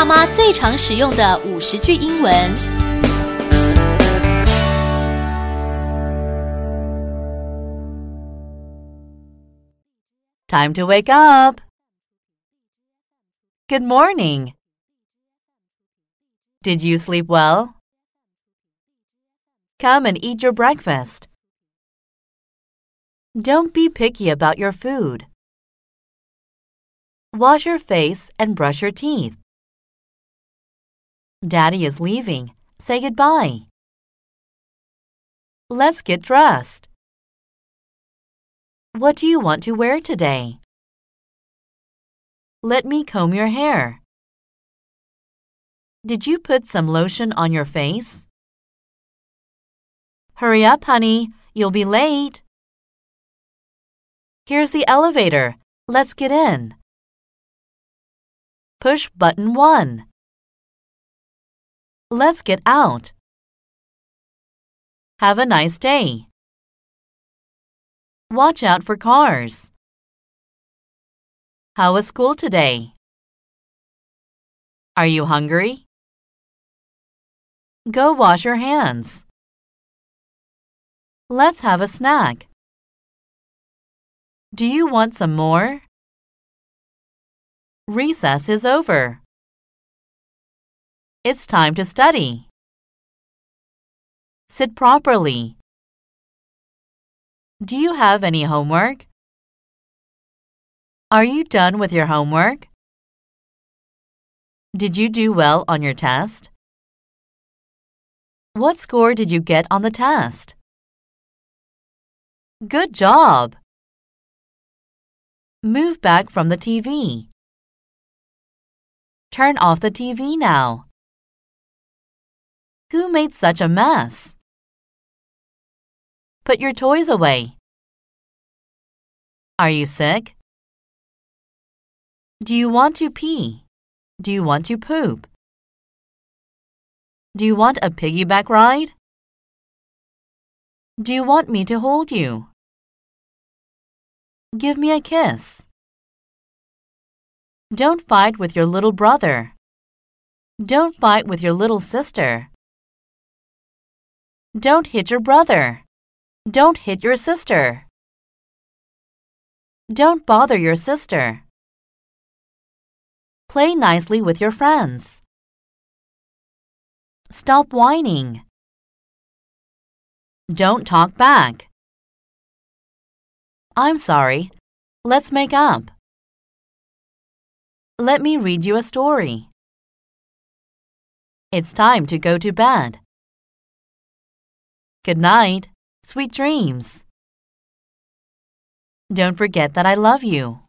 爸妈最常使用的五十句英文。Time to wake up. Good morning. Did you sleep well? Come and eat your breakfast. Don't be picky about your food. Wash your face and brush your teeth. Daddy is leaving. Say goodbye. Let's get dressed. What do you want to wear today? Let me comb your hair. Did you put some lotion on your face? Hurry up, honey. You'll be late. Here's the elevator. Let's get in. Push button 1. Let's get out. Have a nice day. Watch out for cars. How was school today? Are you hungry? Go wash your hands. Let's have a snack. Do you want some more? Recess is over. It's time to study. Sit properly. Do you have any homework? Are you done with your homework? Did you do well on your test? What score did you get on the test? Good job! Move back from the TV. Turn off the TV now. Who made such a mess? Put your toys away. Are you sick? Do you want to pee? Do you want to poop? Do you want a piggyback ride? Do you want me to hold you? Give me a kiss. Don't fight with your little brother. Don't fight with your little sister. Don't hit your brother. Don't hit your sister. Don't bother your sister. Play nicely with your friends. Stop whining. Don't talk back. I'm sorry. Let's make up. Let me read you a story. It's time to go to bed. Good night. Sweet dreams. Don't forget that I love you.